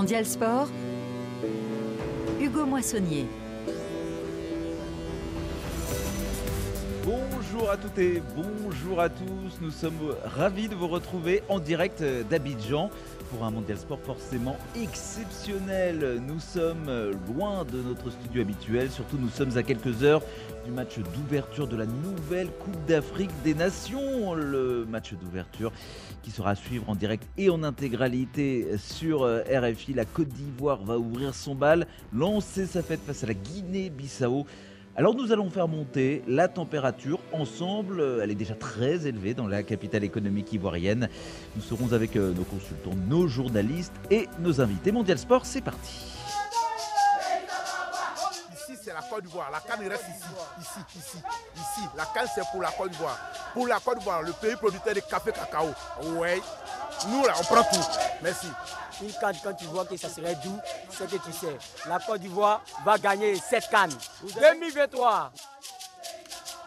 Mondial Sport, Hugo Moissonnier. Bonjour à toutes et bonjour à tous. Nous sommes ravis de vous retrouver en direct d'Abidjan pour un Mondial Sport forcément exceptionnel. Nous sommes loin de notre studio habituel, surtout nous sommes à quelques heures du match d'ouverture de la nouvelle Coupe d'Afrique des Nations. Le match d'ouverture qui sera à suivre en direct et en intégralité sur RFI. La Côte d'Ivoire va ouvrir son bal, lancer sa fête face à la Guinée-Bissau. Alors nous allons faire monter la température ensemble. Elle est déjà très élevée dans la capitale économique ivoirienne. Nous serons avec euh, nos consultants, nos journalistes et nos invités. Mondial Sport, c'est parti. Ici, c'est la Côte d'Ivoire. La canne reste ici, ici, ici, ici. La canne, c'est pour la Côte d'Ivoire. Pour la Côte d'Ivoire, le pays producteur de café cacao. Ouais. Nous, là, on prend tout. Merci. Une canne, quand tu vois que ça serait doux, c'est que tu sais. La Côte d'Ivoire va gagner cette canne. 2023.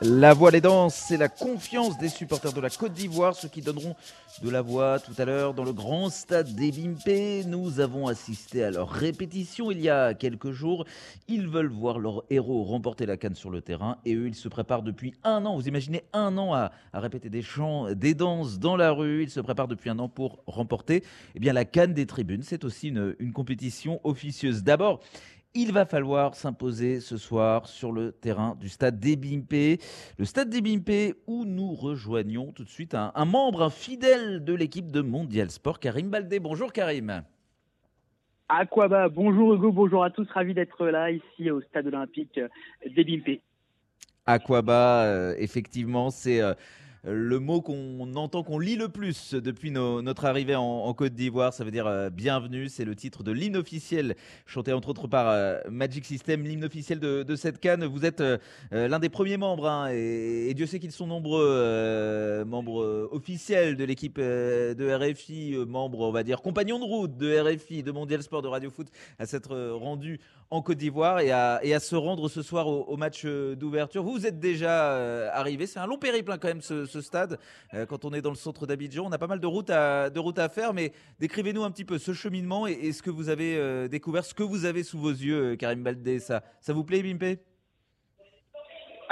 La voix des danses, c'est la confiance des supporters de la Côte d'Ivoire, ceux qui donneront de la voix tout à l'heure dans le grand stade des Bimpe. Nous avons assisté à leur répétition il y a quelques jours. Ils veulent voir leurs héros remporter la canne sur le terrain et eux, ils se préparent depuis un an. Vous imaginez un an à, répéter des chants, des danses dans la rue. Ils se préparent depuis un an pour remporter eh bien, la canne des tribunes. C'est aussi une compétition officieuse. D'abord, il va falloir s'imposer ce soir sur le terrain du stade des Bimpe. Le stade des Bimpe où nous rejoignons tout de suite un, un membre, un fidèle de l'équipe de Mondial Sport, Karim Baldé. Bonjour Karim. Aquaba, bonjour Hugo, bonjour à tous, ravi d'être là ici au stade olympique des Bimpe. Aquaba, euh, effectivement, c'est euh, le mot qu'on entend, qu'on lit le plus depuis notre arrivée en, Côte d'Ivoire. Ça veut dire euh, bienvenue. C'est le titre de l'hymne officiel, chanté entre autres par euh, Magic System, l'hymne officiel de, cette canne. Vous êtes euh, l'un des premiers membres, hein, et, Dieu sait qu'ils sont nombreux, membres officiels de l'équipe de RFI, membres, on va dire, compagnons de route de RFI, de Mondial Sport, de Radio Foot, à s'être rendus en Côte d'Ivoire et à, se rendre ce soir au, match d'ouverture. Vous, êtes déjà arrivé. C'est un long périple hein, quand même ce stade. Euh, quand on est dans le centre d'Abidjan, on a pas mal de routes à, faire. Mais décrivez-nous un petit peu ce cheminement et, et ce que vous avez euh, découvert, ce que vous avez sous vos yeux, euh, Karim Baldé. Ça, ça vous plaît, Bimpe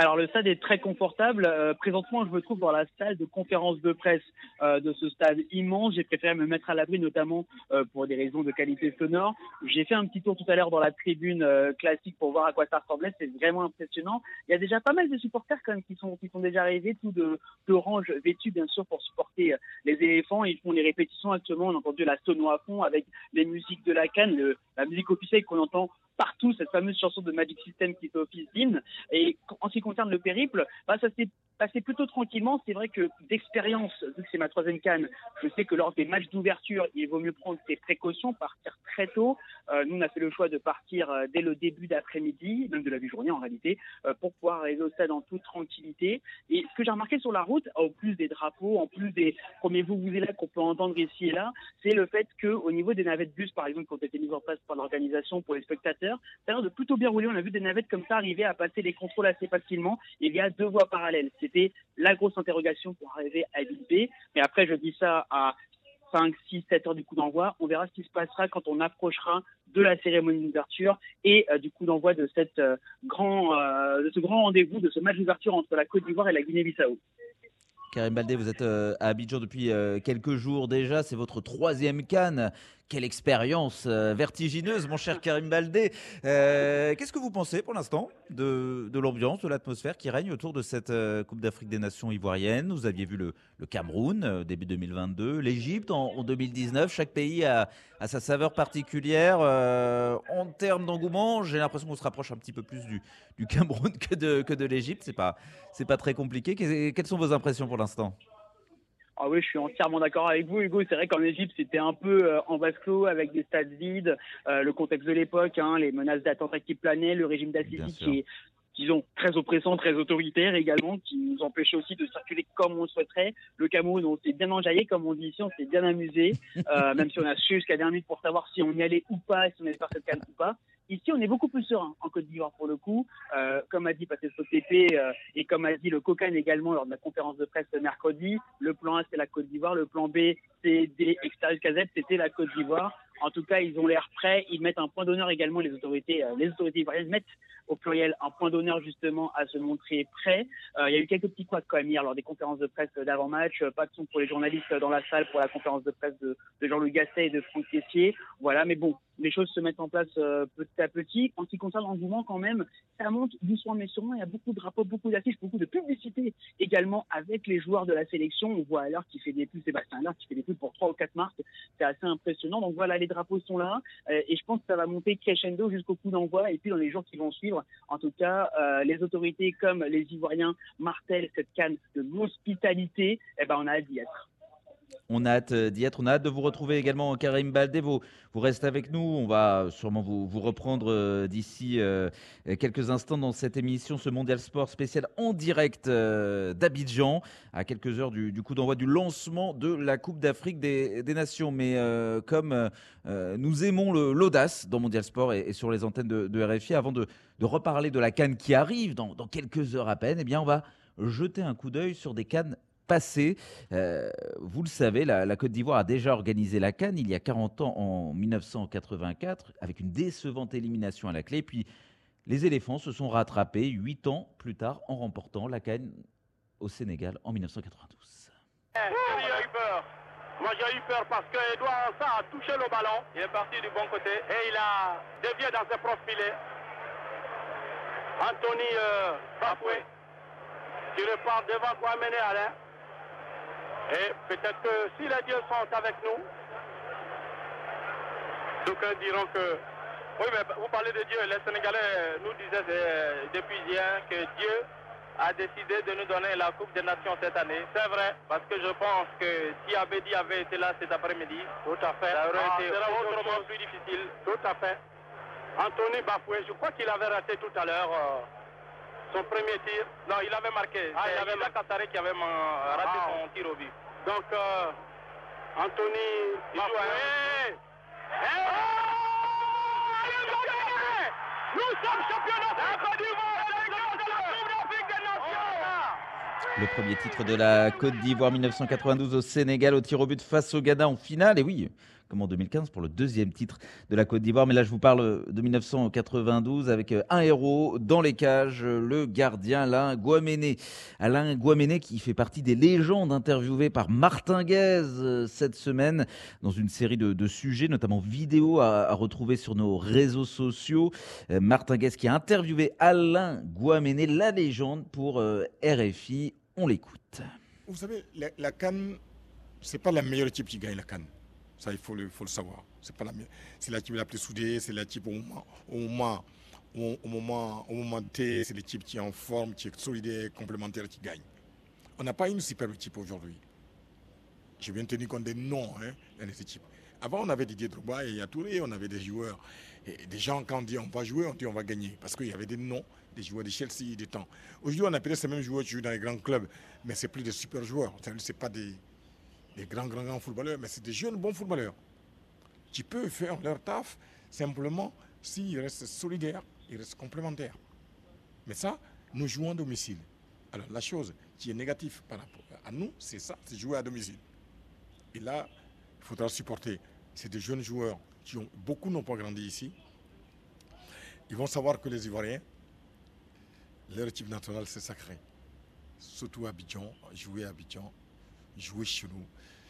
Alors le stade est très confortable. Euh, présentement, je me trouve dans la salle de conférence de presse euh, de ce stade immense. J'ai préféré me mettre à l'abri, notamment euh, pour des raisons de qualité sonore. J'ai fait un petit tour tout à l'heure dans la tribune classique pour voir à quoi ça ressemblait. C'est vraiment impressionnant. Il y a déjà pas mal de supporters quand même qui sont qui sont déjà arrivés, tout de d'orange vêtus bien sûr pour supporter les éléphants. Ils font les répétitions actuellement. On a entendu la sono à fond avec les musiques de la canne, la musique officielle qu'on entend partout, cette fameuse chanson de Magic System qui fait office d'hymne. Et en ce qui concerne le périple, bah, ça s'est passé plutôt tranquillement. C'est vrai que d'expérience, vu que c'est ma troisième canne, je sais que lors des matchs d'ouverture, il vaut mieux prendre ses précautions, partir très tôt. Euh, nous, on a fait le choix de partir euh, dès le début d'après-midi, même de la journée en réalité, euh, pour pouvoir arriver au stade en toute tranquillité. Et ce que j'ai remarqué sur la route, en plus des drapeaux, en plus des premiers vous vous là qu'on peut entendre ici et là, c'est le fait que au niveau des navettes bus, par exemple, qui ont été mises en place par l'organisation pour les spectateurs, ça a l'air de plutôt bien rouler. On a vu des navettes comme ça arriver à passer les contrôles assez facilement. Il y a deux voies parallèles. C'était la grosse interrogation pour arriver à Bimpe. Mais après, je dis ça à 5, 6, 7 heures du coup d'envoi. On verra ce qui se passera quand on approchera de la cérémonie d'ouverture et euh, du coup d'envoi de, euh, euh, de ce grand rendez-vous, de ce match d'ouverture entre la Côte d'Ivoire et la Guinée-Bissau. Karim Baldé, vous êtes à Abidjan depuis quelques jours déjà. C'est votre troisième canne. Quelle expérience euh, vertigineuse, mon cher Karim Baldé. Euh, Qu'est-ce que vous pensez pour l'instant de, l'ambiance, de l'atmosphère qui règne autour de cette euh, Coupe d'Afrique des Nations ivoirienne Vous aviez vu le, Cameroun début 2022, l'Égypte en, en 2019. Chaque pays a, sa saveur particulière. En termes d'engouement, j'ai l'impression qu'on se rapproche un petit peu plus du, Cameroun que de, l'Égypte. C'est pas, pas très compliqué. Que- Quelles sont vos impressions pour l'instant? Ah oui, je suis entièrement d'accord avec vous, Hugo. C'est vrai qu'en Égypte, c'était un peu euh, en vase clos avec des stades vides, euh, le contexte de l'époque, hein, les menaces d'attentats qui planaient, le régime d'Assisi qui est disons, très oppressant, très autoritaire également, qui nous empêchait aussi de circuler comme on le souhaiterait. Le Cameroun, on s'est bien enjaillé, comme on dit ici, on s'est bien amusé, euh, même si on a su jusqu'à dernière minute pour savoir si on y allait ou pas, si on allait faire cette canne ou pas. Ici, on est beaucoup plus serein en Côte d'Ivoire pour le coup. Euh, comme a dit Patrice OTP euh, et comme a dit le Cocan également lors de la conférence de presse mercredi, le plan A, c'est la Côte d'Ivoire. Le plan B, C, D, Extérieur Casette, c'était la Côte d'Ivoire. En tout cas, ils ont l'air prêts. Ils mettent un point d'honneur également, les autorités, les autorités ivoiriennes mettent au pluriel un point d'honneur justement à se montrer prêt. il y a eu quelques petits couacs quand même hier lors des conférences de presse d'avant-match. Pas de son pour les journalistes dans la salle pour la conférence de presse de, Jean-Louis Gasset et de Franck Tessier. Voilà, mais bon, les choses se mettent en place petit à petit. En ce qui concerne l'engouement, quand même, ça monte doucement mais sûrement. Il y a beaucoup de drapeaux, beaucoup d'affiches, beaucoup de publicité également avec les joueurs de la sélection. On voit alors qui fait des pubs, Sébastien Allard qui fait des pubs pour trois ou quatre marques. C'est assez impressionnant. Donc voilà, les drapeaux sont là euh, et je pense que ça va monter crescendo jusqu'au coup d'envoi. Et puis dans les jours qui vont suivre, en tout cas, euh, les autorités comme les Ivoiriens martèlent cette canne de l'hospitalité. Eh ben, on a hâte d'y être. On a hâte euh, d'y être. On a hâte de vous retrouver également, Karim Baldé. Vous, vous restez avec nous. On va sûrement vous, reprendre euh, d'ici euh, quelques instants dans cette émission, ce Mondial Sport spécial en direct d'Abidjan, à quelques heures du, coup d'envoi du lancement de la Coupe d'Afrique des, Nations. Mais comme nous aimons l'audace dans Mondial Sport et, sur les antennes de, RFI, avant de, reparler de la canne qui arrive dans, dans quelques heures à peine, eh bien, on va jeter un coup d'œil sur des cannes passé. Euh, vous le savez, la, Côte d'Ivoire a déjà organisé la Cannes il y a 40 ans, en 1984, avec une décevante élimination à la clé. Puis les éléphants se sont rattrapés 8 ans plus tard en remportant la Cannes au Sénégal en 1992. eu peur. Moi j'ai eu peur parce que Edouard a touché le ballon. Il est parti du bon côté et il a dévié dans ses propres filets. Anthony euh, Bafoué qui repart devant Kwame Alain. Et peut-être que si les dieux sont avec nous, d'aucuns diront que... Oui, mais vous parlez de Dieu. Les Sénégalais nous disaient depuis hier que Dieu a décidé de nous donner la Coupe des Nations cette année. C'est vrai, parce que je pense que si Abedi avait été là cet après-midi, tout à fait, ça aurait ah, été autrement plus difficile. Tout à fait. Anthony Bafoué, je crois qu'il avait raté tout à l'heure euh, son premier tir. Non, il avait marqué. Ah, il avait marqué qui avait raté ah. son tir au but. Donc, euh, Anthony, il joue à... Nous sommes champions d'Afrique Le premier titre de la Côte d'Ivoire 1992 au Sénégal au tir au but face au Ghana en finale. Et oui, comme en 2015 pour le deuxième titre de la Côte d'Ivoire. Mais là, je vous parle de 1992 avec euh, un héros dans les cages, le gardien Alain Guaméné. Alain Guaméné qui fait partie des légendes interviewées par Martin Guez euh, cette semaine dans une série de, sujets, notamment vidéo à, retrouver sur nos réseaux sociaux. Euh, Martin qui a interviewé Alain Guaméné, la légende pour RFI. On l'écoute. Vous savez, la, la Cannes, c'est pas la meilleure équipe qui gagne la Cannes. Ça, il faut le, faut le savoir. C'est pas la C'est l'équipe la plus soudée, c'est l'équipe au moment, au moment, au, moment, au moment T, c'est l'équipe qui est en forme, qui est solidaire, complémentaire, qui gagne. On n'a pas une super équipe aujourd'hui. Je viens tenir compte des noms hein, dans les équipes. Avant, on avait Didier Drogba et Yatouré, on avait des joueurs. Et des gens, quand on dit on va jouer, on dit on va gagner. Parce qu'il y avait des noms, des joueurs de Chelsea, des temps. Aujourd'hui, on a peut-être ces mêmes joueurs qui jouent dans les grands clubs, mais c'est plus des super joueurs. Ce pas des, des grands, grands, grands footballeurs, mais c'est des jeunes bons footballeurs qui peuvent faire leur taf simplement s'ils restent solidaires, ils restent complémentaires. Mais ça, nous jouons à domicile. Alors la chose qui est négative par rapport à nous, c'est ça, c'est jouer à domicile. Et là, il faudra supporter. C'est des jeunes joueurs qui ont beaucoup n'ont pas grandi ici. Ils vont savoir que les Ivoiriens, leur équipe nationale, c'est sacré. Surtout à Abidjan, jouer à Abidjan, jouer chez nous.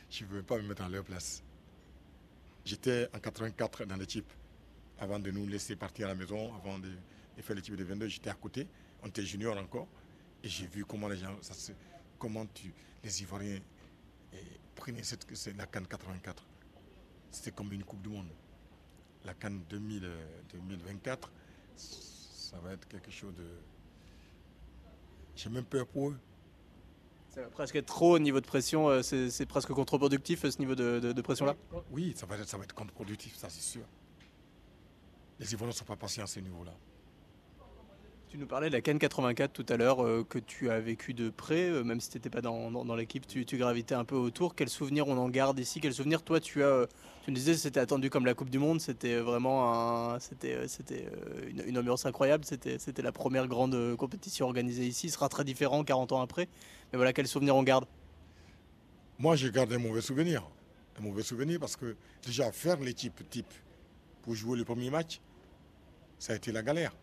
Je ne veux pas me mettre à leur place. J'étais en 84 dans l'équipe. Avant de nous laisser partir à la maison, avant de, faire l'équipe de 22, j'étais à côté. On était junior encore. Et j'ai vu comment les gens, comment tu, les Ivoiriens eh, prenaient cette, la Cannes 84. C'était comme une Coupe du Monde. La Cannes 2024, ça va être quelque chose de. J'ai même peur pour eux. Presque trop au niveau de pression, euh, c'est presque contre-productif ce niveau de, pression-là? Oui, ça va, être, être contre-productif, ça c'est sûr. Les Ivoiriens ne sont pas patients à ce niveau-là. Tu nous parlais de la Cannes 84 tout à l'heure, euh, que tu as vécu de près, euh, même si tu n'étais pas dans, l'équipe, tu, gravitais un peu autour. Quels souvenirs on en garde ici? Quels souvenirs toi tu as euh, Tu nous disais c'était attendu comme la Coupe du Monde, c'était vraiment c'était, c'était une, ambiance incroyable, c'était, c'était la première grande compétition organisée ici. Ce sera très différent 40 ans après. Mais voilà, quels souvenirs on garde? Moi j'ai gardé un mauvais souvenir. un mauvais souvenir parce que déjà faire l'équipe type pour jouer le premier match, ça a été la galère.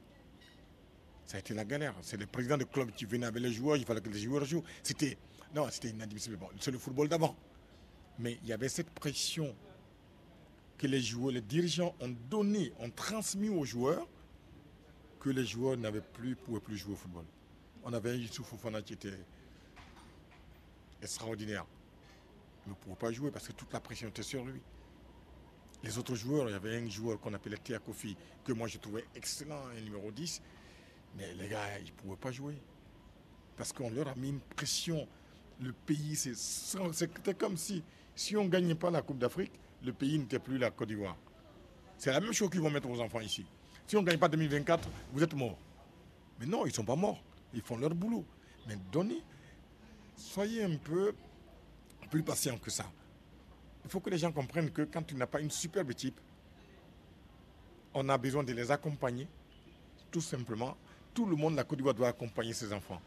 Ça a été la galère. C'est le président de club qui venait avec les joueurs, il fallait que les joueurs jouent. C'était non, c'était inadmissible. C'est le football d'avant. Mais il y avait cette pression que les joueurs, les dirigeants ont donné, ont transmis aux joueurs que les joueurs n'avaient plus, pouvaient plus jouer au football. On avait un Youssouf Fofana qui était extraordinaire. Il ne pouvait pas jouer parce que toute la pression était sur lui. Les autres joueurs, il y avait un joueur qu'on appelait Théa Kofi, que moi je trouvais excellent, un numéro 10. Mais les gars, ils ne pouvaient pas jouer. Parce qu'on leur a mis une pression. Le pays, c'était comme si, si on ne gagnait pas la Coupe d'Afrique, le pays n'était plus la Côte d'Ivoire. C'est la même chose qu'ils vont mettre aux enfants ici. Si on ne gagne pas 2024, vous êtes morts. Mais non, ils ne sont pas morts. Ils font leur boulot. Mais donnez, soyez un peu plus patient que ça. Il faut que les gens comprennent que quand tu n'as pas une superbe équipe, on a besoin de les accompagner. Tout simplement, tout le monde, la Côte d'Ivoire doit accompagner ses enfants.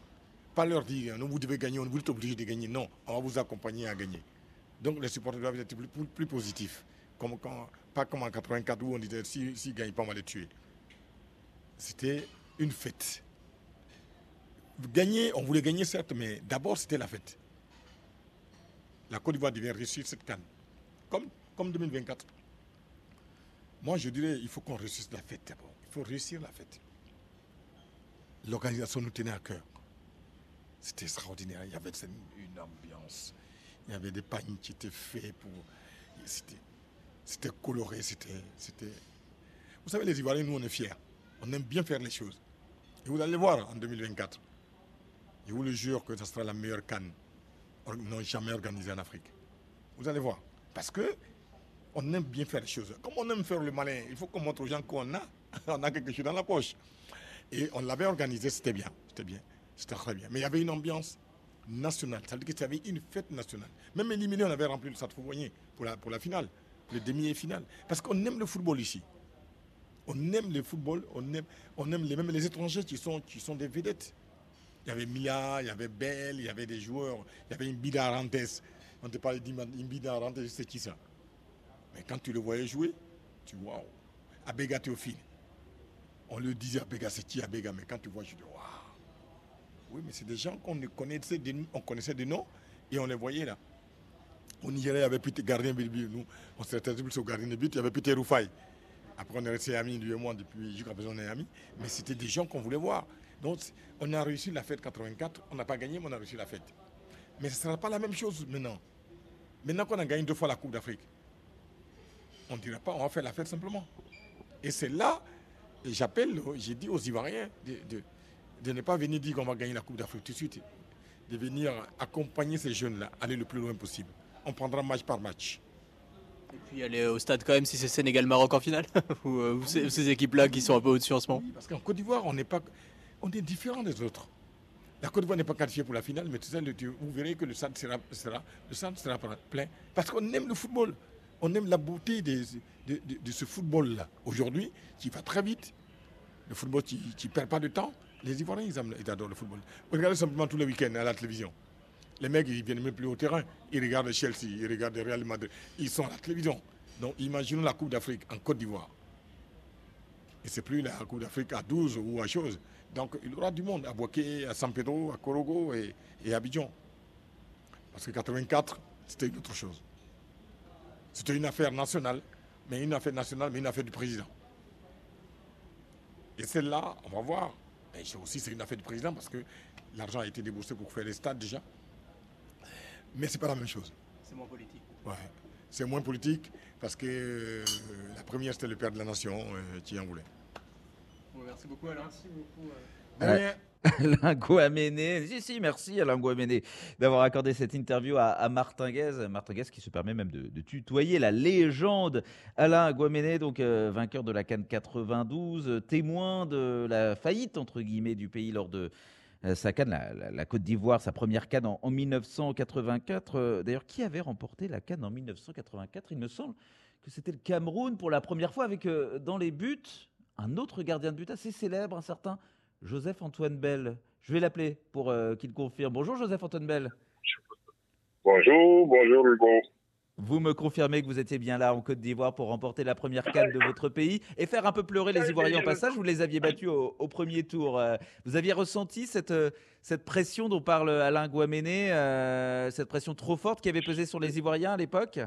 Pas leur dire, non, vous devez gagner, on vous êtes obligé de gagner. Non, on va vous accompagner à gagner. Donc les supporters doivent être plus, positifs. Pas comme en 84 où on disait, s'ils si, ne gagnent pas, on va les tuer. C'était une fête. Gagner, on voulait gagner certes, mais d'abord c'était la fête. La Côte d'Ivoire devait réussir cette canne. Comme, comme 2024. Moi, je dirais, il faut qu'on réussisse la fête d'abord. Il faut réussir la fête. L'organisation nous tenait à cœur. C'était extraordinaire. Il y avait une, ambiance. Il y avait des pagnes qui étaient faits pour. C'était, coloré. C'était. Vous savez, les Ivoiriens, nous, on est fiers. On aime bien faire les choses. Et vous allez voir en 2024. Je vous le jure que ce sera la meilleure canne non jamais organisée en Afrique. Vous allez voir. Parce que on aime bien faire les choses. Comme on aime faire le malin, il faut qu'on montre aux gens qu'on a. On a quelque chose dans la poche. Et on l'avait organisé, c'était bien. C'était bien. C'était très bien. Mais il y avait une ambiance nationale. Ça veut dire qu'il y avait une fête nationale. Même éliminé, on avait rempli le stade Fouvoyer pour la, pour la finale, le demi et finale. Parce qu'on aime le football ici. On aime le football, on aime, on aime les, même les étrangers qui sont, qui sont des vedettes. Il y avait Mia, il y avait Bell, il y avait des joueurs, il y avait Imbida Arantes. On te parlait d'Imbida Arantes, c'est qui ça Mais quand tu le voyais jouer, tu waouh. Abega Théophile. On le disait Abega, c'est qui Abega Mais quand tu vois, je dis waouh. Oui, mais c'est des gens qu'on connaissait, on connaissait des noms et on les voyait là. Au Nigeria, il y avait Peter Gardien de but. Nous, on s'est intéressé au gardien de but. Il y avait Peter Roufaï. Après, on est resté amis, lui et moi, depuis jusqu'à présent, on est amis. Mais c'était des gens qu'on voulait voir. Donc, on a réussi la fête 84. On n'a pas gagné, mais on a réussi la fête. Mais ce ne sera pas la même chose maintenant. Maintenant qu'on a gagné deux fois la Coupe d'Afrique, on ne dira pas, on va faire la fête simplement. Et c'est là, j'appelle, j'ai dit aux Ivoiriens de, de, de ne pas venir dire qu'on va gagner la Coupe d'Afrique tout de suite. De venir accompagner ces jeunes-là, aller le plus loin possible. On prendra match par match. Et puis aller au stade quand même si c'est Sénégal-Maroc en finale Ou euh, ces, ces équipes-là qui sont un peu au-dessus en ce moment Oui, parce qu'en Côte d'Ivoire, on n'est pas, on est différent des autres. La Côte d'Ivoire n'est pas qualifiée pour la finale, mais tout ça, vous verrez que le stade sera, sera- le stade sera plein. Parce qu'on aime le football. On aime la beauté des- de, ce football-là. Aujourd'hui, qui va très vite. Le football qui ne perd pas de temps. Les Ivoiriens, ils, adorent le football. Regardez simplement tous les week-ends à la télévision. Les mecs, ils viennent même plus au terrain. Ils regardent Chelsea, ils regardent Real Madrid. Ils sont à la télévision. Donc, imaginons la Coupe d'Afrique en Côte d'Ivoire. Et c'est plus la Coupe d'Afrique à 12 ou à chose. Donc il y aura du monde à Boaké, à San Pedro, à Korogo et, et à Abidjan. Parce que 84, c'était une autre chose. C'était une affaire nationale, mais une affaire nationale, mais une affaire du président. Et celle-là, on va voir. C'est aussi, c'est une affaire du président parce que l'argent a été déboursé pour faire les stades déjà. Mais c'est pas la même chose. C'est moins politique. Ouais. C'est moins politique parce que euh, la première, c'était le père de la nation euh, qui en voulait. merci beaucoup Alain. De Ouais. Alain Guaméné, si, si, merci Alain Guaméné d'avoir accordé cette interview à, à Martin Guez. Martin Guez qui se permet même de, tutoyer la légende Alain Guaméné, donc euh, vainqueur de la Cannes 92, euh, témoin de la faillite, entre guillemets, du pays lors de euh, sa Cannes, la, la- Côte d'Ivoire, sa première Cannes en, en 1984. Euh, D'ailleurs, qui avait remporté la Cannes en 1984 Il me semble que c'était le Cameroun pour la première fois avec dans les buts un autre gardien de but assez célèbre, un certain Joseph-Antoine Bell. Je vais l'appeler pour euh, qu'il confirme. Bonjour Joseph-Antoine Bell. Bonjour, bonjour Hugo. Vous me confirmez que vous étiez bien là en Côte d'Ivoire pour remporter la première canne de votre pays et faire un peu pleurer les Ivoiriens au passage. Vous les aviez battus au, au premier tour. Euh, Vous aviez ressenti cette, euh, cette pression dont parle Alain Guaméné, euh, cette pression trop forte qui avait pesé sur les Ivoiriens à l'époque?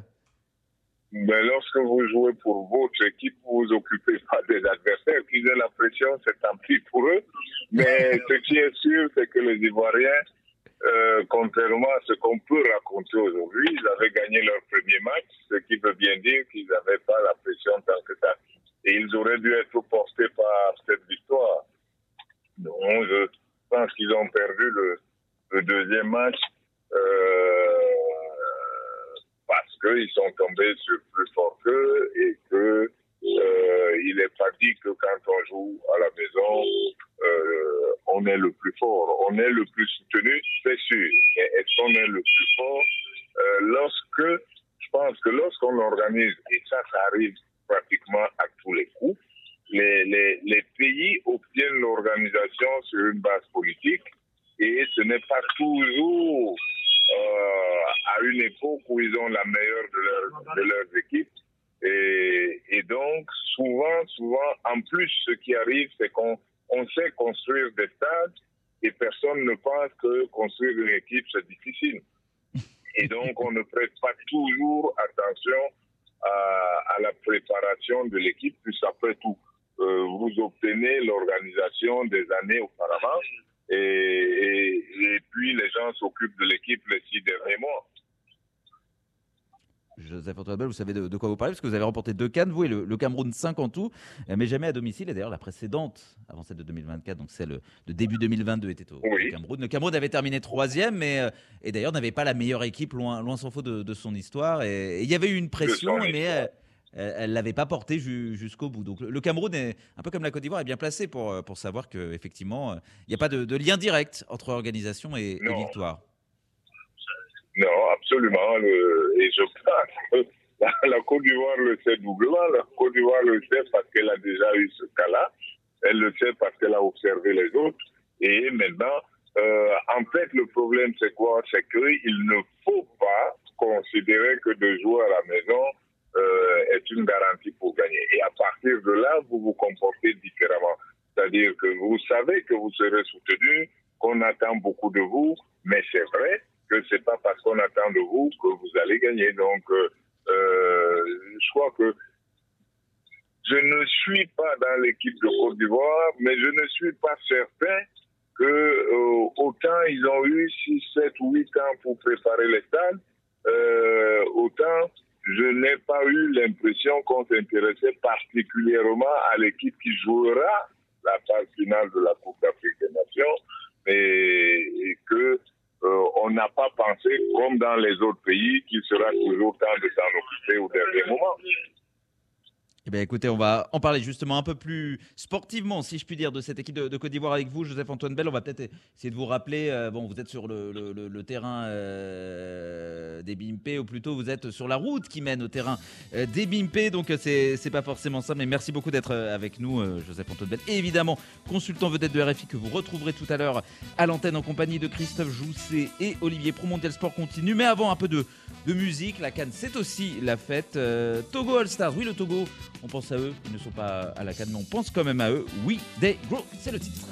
Ben, lorsque vous jouez pour votre équipe, vous vous occupez pas des adversaires. Qu'ils aient la pression, c'est tant pis pour eux. Mais ce qui est sûr, c'est que les Ivoiriens, euh, contrairement à ce qu'on peut raconter aujourd'hui, ils avaient gagné leur premier match, ce qui veut bien dire qu'ils n'avaient pas la pression tant que ça. Et ils auraient dû être portés par cette victoire. Donc, je pense qu'ils ont perdu le, le deuxième match euh, parce qu'ils sont tombés sur plus fort qu'eux et que euh, il pas dit que quand on joue à la maison, euh, on est le plus fort. On est le plus soutenu, c'est sûr. Mais est-ce qu'on est le plus fort? Euh, lorsque, je pense que lorsqu'on organise, et ça, ça arrive pratiquement à tous les coups, les, les, les pays obtiennent l'organisation sur une base politique et ce n'est pas toujours à une époque où ils ont la meilleure de, leur, de leurs équipes. Et, et, donc, souvent, souvent, en plus, ce qui arrive, c'est qu'on on sait construire des stades et personne ne pense que construire une équipe, c'est difficile. Et donc, on ne prête pas toujours attention à, à la préparation de l'équipe, puisque après tout, euh, vous obtenez l'organisation des années auparavant et, et, et puis les gens s'occupent de l'équipe les six derniers mois. Joseph Antoine vous savez de, de, quoi vous parlez, parce que vous avez remporté deux cannes, vous et le, le, Cameroun 5 en tout, mais jamais à domicile. Et d'ailleurs, la précédente, avant celle de 2024, donc celle de début 2022, était au, oui. Cameroun. Le Cameroun avait terminé troisième, mais euh, et d'ailleurs n'avait pas la meilleure équipe, loin, loin s'en faut, de, de, son histoire. Et il y avait eu une pression, mais elle, l'avait pas porté ju jusqu'au bout. Donc le Cameroun est un peu comme la Côte d'Ivoire, est bien placé pour, pour savoir qu'effectivement, il n'y a pas de, de, lien direct entre organisation et, et victoire. Non, absolument. Le, et je pense que la, la Côte d'Ivoire le sait doublement. La Côte d'Ivoire le sait parce qu'elle a déjà eu ce cas-là. Elle le sait parce qu'elle a observé les autres. Et maintenant, euh, en fait, le problème, c'est quoi? C'est qu'il ne faut pas considérer que de jouer à la maison euh, est une garantie pour gagner. Et à partir de là, vous vous comportez différemment. C'est-à-dire que vous savez que vous serez soutenu, qu'on attend beaucoup de vous, mais c'est vrai que c'est pas parce qu'on attend de vous que vous allez gagner. Donc, euh, je crois que je ne suis pas dans l'équipe de Côte d'Ivoire, mais je ne suis pas certain que euh, autant ils ont eu 6, 7 ou 8 ans pour préparer les stades, euh, autant je n'ai pas eu l'impression qu'on s'intéressait particulièrement à l'équipe qui jouera la phase finale de la Coupe d'Afrique des Nations et, que euh, on n'a pas pensé, comme dans les autres pays, qu'il sera toujours temps de s'en occuper au dernier moment. Eh bien, écoutez, on va en parler justement un peu plus sportivement, si je puis dire, de cette équipe de, Côte d'Ivoire avec vous, Joseph-Antoine Bell. On va peut-être essayer de vous rappeler, euh, bon, vous êtes sur le, terrain euh, des Bimpe, ou plutôt vous êtes sur la route qui mène au terrain euh, des Bimpe, donc c'est pas forcément ça, mais merci beaucoup d'être avec nous, Joseph-Antoine Bell. Et évidemment, consultant vedette de RFI que vous retrouverez tout à l'heure à l'antenne en compagnie de Christophe Jousset et Olivier Promontel Sport continue. Mais avant un peu de, de musique, la Cannes, c'est aussi la fête. Togo All Stars, oui, le Togo on pense à eux, ils ne sont pas à la canne, mais on pense quand même à eux. Oui, they grow, c'est le titre.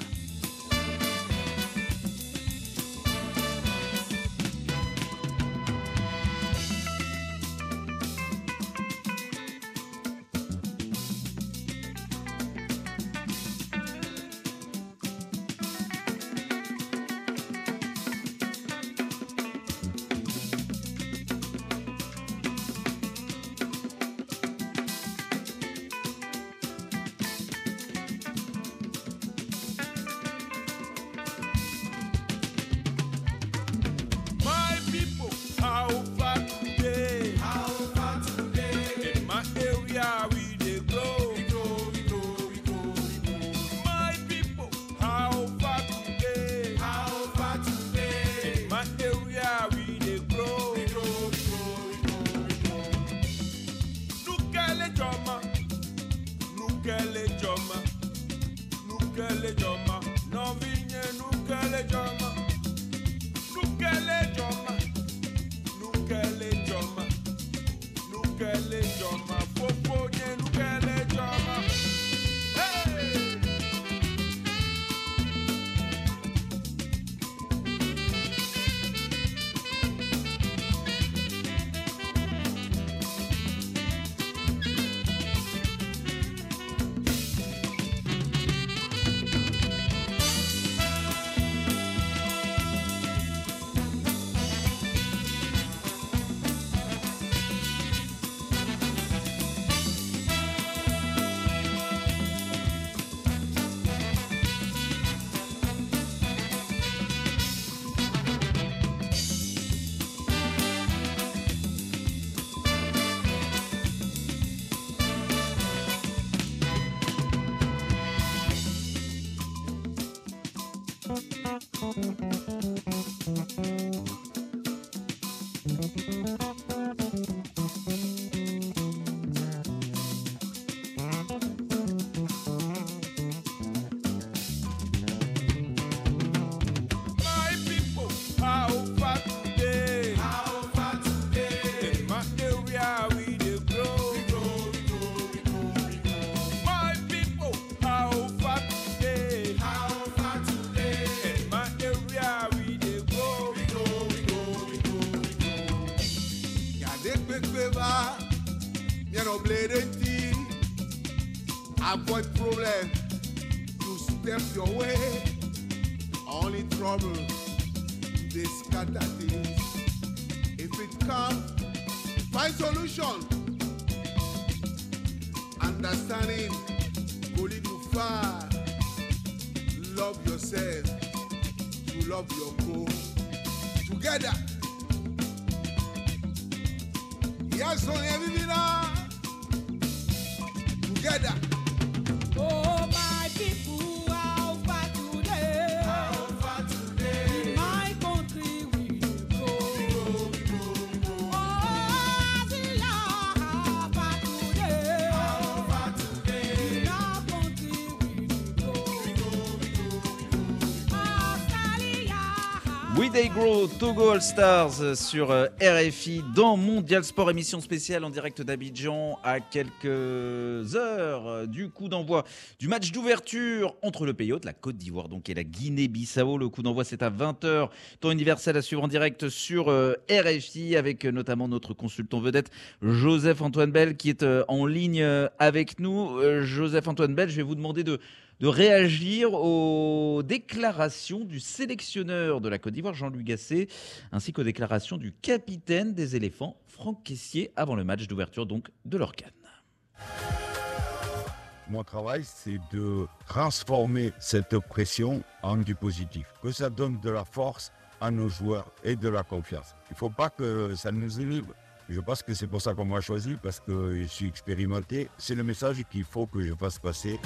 Avoid problem to step your way. Only trouble they scatter things. If it come, find solution. Understanding go lead you far. Love yourself to love your co. Together. Togo All Stars sur euh, RFI dans Mondial Sport, émission spéciale en direct d'Abidjan à quelques heures euh, du coup d'envoi du match d'ouverture entre le pays hôte, la Côte d'Ivoire donc et la Guinée-Bissau. Le coup d'envoi c'est à 20h, temps universel à suivre en direct sur euh, RFI avec notamment notre consultant vedette Joseph Antoine Bell qui est en ligne avec nous. Euh, Joseph Antoine Bell, je vais vous demander de de réagir aux déclarations du sélectionneur de la Côte d'Ivoire, Jean-Louis Gasset, ainsi qu'aux déclarations du capitaine des éléphants, Franck Caissier, avant le match d'ouverture donc de l'Orcane. Mon travail, c'est de transformer cette pression en du positif, que ça donne de la force à nos joueurs et de la confiance. Il ne faut pas que ça nous élimine. Je pense que c'est pour ça qu'on m'a choisi, parce que je suis expérimenté. C'est le message qu'il faut que je fasse passer.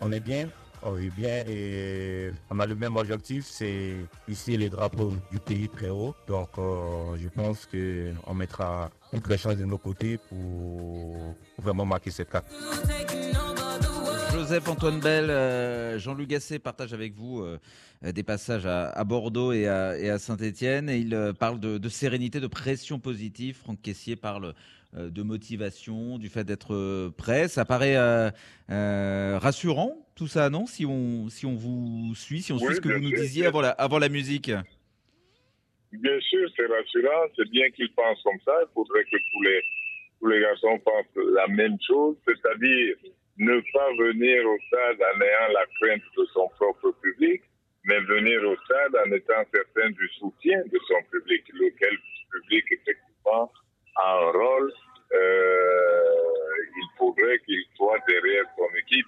On est bien, on est bien et on a le même objectif, c'est ici les drapeaux du pays très haut. Donc euh, je pense qu'on mettra une vraie chance de nos côtés pour vraiment marquer cette carte. Joseph Antoine Bell, euh, Jean-Luc Gasset partage avec vous euh, des passages à, Bordeaux et à, et à Saint-Etienne. Et il parle de, de sérénité, de pression positive. Franck Caissier parle de motivation, du fait d'être euh, prêt. Ça paraît euh, euh, rassurant, tout ça, non? Si on, si on vous suit, si on Oui, suit ce que vous nous disiez avant la, avant la musique. Bien sûr, c'est rassurant. C'est bien qu'ils pensent comme ça. Il faudrait que tous les, tous les garçons pensent la même chose, c'est-à-dire ne pas venir au stade en ayant la crainte de son propre public, mais venir au stade en étant certain du soutien de son public, lequel public, effectivement, a un rôle. Euh, il faudrait qu'il soit derrière son équipe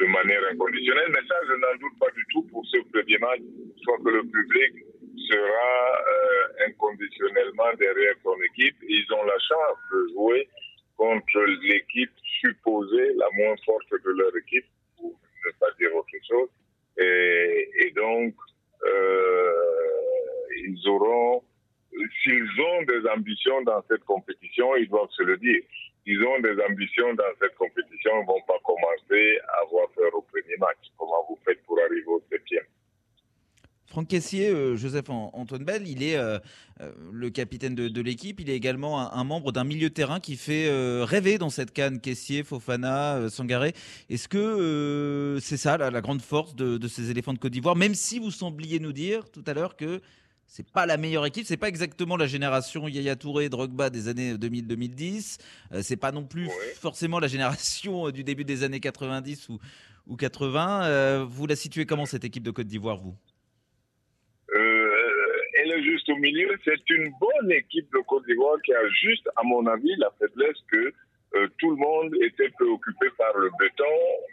de manière inconditionnelle. Mais ça, je n'en doute pas du tout pour ce premier match, soit que le public sera euh, inconditionnellement derrière son équipe. Ils ont la chance de jouer contre l'équipe supposée la moins forte de leur équipe, pour ne pas dire autre chose. Et, et donc, euh, ils auront, s'ils ont des ambitions dans cette compétition, ils doivent se le dire. Ils ont des ambitions dans cette compétition, ils ne vont pas commencer à avoir peur au premier match. Comment vous faites pour arriver au septième Franck Caissier, euh, Joseph An- Antoine Bell, il est euh, euh, le capitaine de, de l'équipe. Il est également un, un membre d'un milieu de terrain qui fait rêver dans cette canne. Caissier, Fofana, Sangaré. Est-ce que c'est ça la, la grande force de, de ces éléphants de Côte d'Ivoire? Même si vous sembliez nous dire tout à l'heure que c'est pas la meilleure équipe, c'est pas exactement la génération Yaya Touré, Drogba des années 2000-2010. Euh, c'est pas non plus forcément la génération du début des années 90 ou, ou 80. Euh, vous la situez comment cette équipe de Côte d'Ivoire, vous Euh, elle est juste C'est une bonne équipe de Côte d'Ivoire qui a juste, à mon avis, la faiblesse que euh, tout le monde était préoccupé par le béton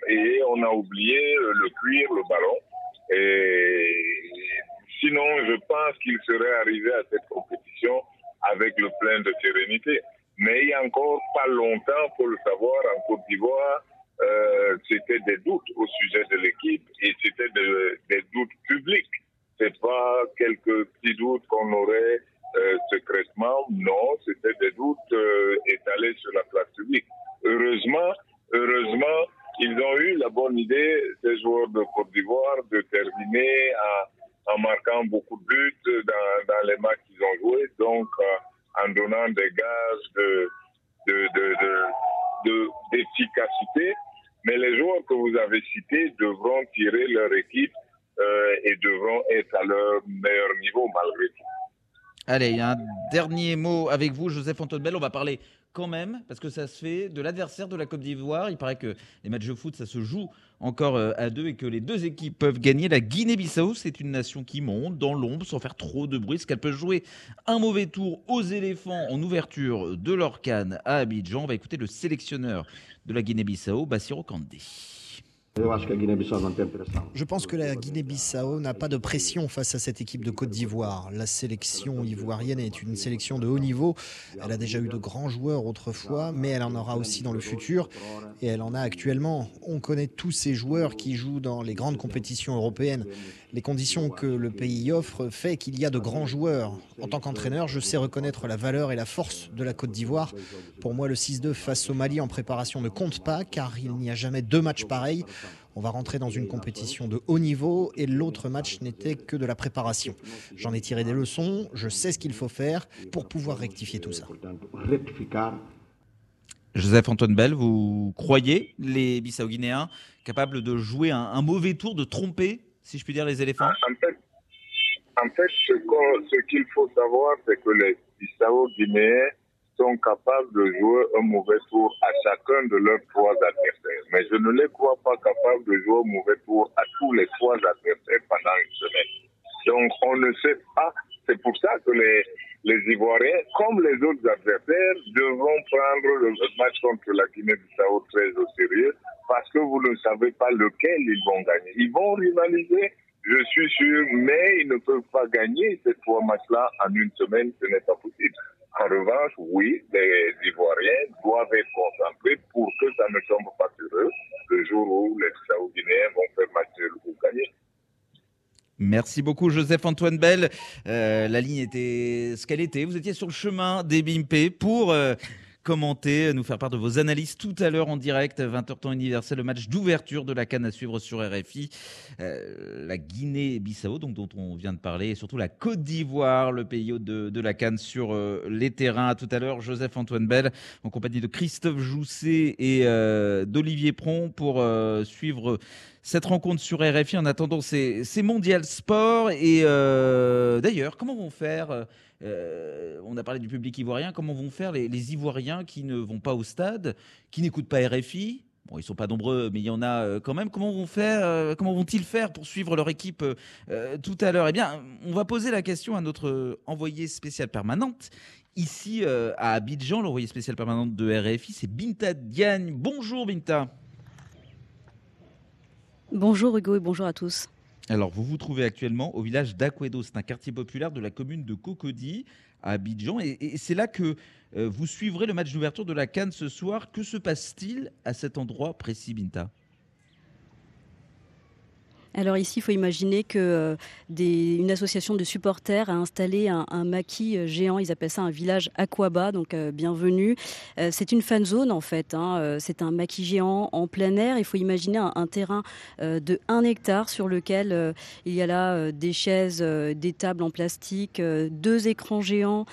et on a oublié euh, le cuir, le ballon. Et sinon, je pense qu'il serait arrivé à cette compétition avec le plein de sérénité. Mais il y a encore pas longtemps, pour le savoir, en Côte d'Ivoire, euh, c'était des doutes au sujet de l'équipe et c'était de- des doutes publics c'est pas quelques petits doutes qu'on aurait euh, secrètement. Non, c'était des doutes euh, étalés sur la place publique. Heureusement, heureusement, ils ont eu la bonne idée, ces joueurs de Côte d'Ivoire, de terminer en, marquant beaucoup de buts dans, les matchs qu'ils ont joués, donc euh, en donnant des gages de, de, de, de- de- d'efficacité. Mais les joueurs que vous avez cités devront tirer leur équipe et devront être à leur meilleur niveau malgré tout. Allez, un dernier mot avec vous, Joseph Antoine Bell. On va parler quand même, parce que ça se fait, de l'adversaire de la Côte d'Ivoire. Il paraît que les matchs de foot, ça se joue encore euh, à deux et que les deux équipes peuvent gagner. La Guinée-Bissau, c'est une nation qui monte dans l'ombre sans faire trop de bruit, parce qu'elle peut jouer un mauvais tour aux éléphants en ouverture de leur canne à Abidjan. On va écouter le sélectionneur de la Guinée-Bissau, Bassiro Kandé. Je pense que la Guinée-Bissau n'a pas de pression face à cette équipe de Côte d'Ivoire. La sélection ivoirienne est une sélection de haut niveau. Elle a déjà eu de grands joueurs autrefois, mais elle en aura aussi dans le futur. Et elle en a actuellement. On connaît tous ces joueurs qui jouent dans les grandes compétitions européennes. Les conditions que le pays offre fait qu'il y a de grands joueurs. En tant qu'entraîneur, je sais reconnaître la valeur et la force de la Côte d'Ivoire. Pour moi, le 6-2 face au Mali en préparation ne compte pas, car il n'y a jamais deux matchs pareils. On va rentrer dans une compétition de haut niveau et l'autre match n'était que de la préparation. J'en ai tiré des leçons, je sais ce qu'il faut faire pour pouvoir rectifier tout ça. Joseph Antoine Bell, vous croyez les Bissau-Guinéens capables de jouer un, un mauvais tour, de tromper, si je puis dire, les éléphants En fait, en fait ce qu'il faut savoir, c'est que les Bissau-Guinéens sont capables de jouer un mauvais tour à chacun de leurs trois adversaires. Mais je ne les crois pas capables de jouer un mauvais tour à tous les trois adversaires pendant une semaine. Donc, on ne sait pas. C'est pour ça que les, les Ivoiriens, comme les autres adversaires, devront prendre le match contre la Guinée-Bissau très au sérieux parce que vous ne savez pas lequel ils vont gagner. Ils vont rivaliser, je suis sûr, mais ils ne peuvent pas gagner ces trois matchs-là en une semaine. Ce n'est pas possible. En revanche, oui, les Ivoiriens doivent être concentrés pour que ça ne tombe pas sur eux le jour où les Saoudiens vont faire match ou gagner. Merci beaucoup, Joseph-Antoine Bell. Euh, la ligne était ce qu'elle était. Vous étiez sur le chemin des BIMP pour euh, commenter, nous faire part de vos analyses tout à l'heure en direct, 20h temps universel, le match d'ouverture de la Cannes à suivre sur RFI. Euh, la Guinée-Bissau, donc dont on vient de parler, et surtout la Côte d'Ivoire, le pays de, de la Cannes sur euh, les terrains. À tout à l'heure, Joseph-Antoine Bell, en compagnie de Christophe Jousset et euh, d'Olivier Pron pour suivre cette rencontre sur RFI en attendant ces, ces mondial sport. Et d'ailleurs, comment vont faire euh, On a parlé du public ivoirien. Comment vont faire les, Ivoiriens qui ne vont pas au stade, qui n'écoutent pas RFI Bon, ils sont pas nombreux, mais il y en a euh, quand même. Comment vont faire euh, Comment vont-ils faire pour suivre leur équipe tout à l'heure? Eh bien, on va poser la question à notre envoyée spéciale permanente. Ici à Abidjan, l'envoyée spéciale permanente de RFI, c'est Binta Diagne. Bonjour Binta. Bonjour Hugo et bonjour à tous. Alors, vous vous trouvez actuellement au village d'Aquedo. C'est un quartier populaire de la commune de Cocody, à Abidjan. Et, c'est là que euh, vous suivrez le match d'ouverture de la Cannes ce soir. Que se passe-t-il à cet endroit précis, Binta? Alors ici, il faut imaginer que euh, des- une association de supporters a installé un, maquis euh, géant. Ils appellent ça un village Aquaba, donc euh, bienvenue. C'est une fan zone en fait. hein. C'est un maquis géant en plein air. Il faut imaginer un, terrain de 1 hectare sur lequel il y a là des chaises, des tables en plastique, deux écrans géants,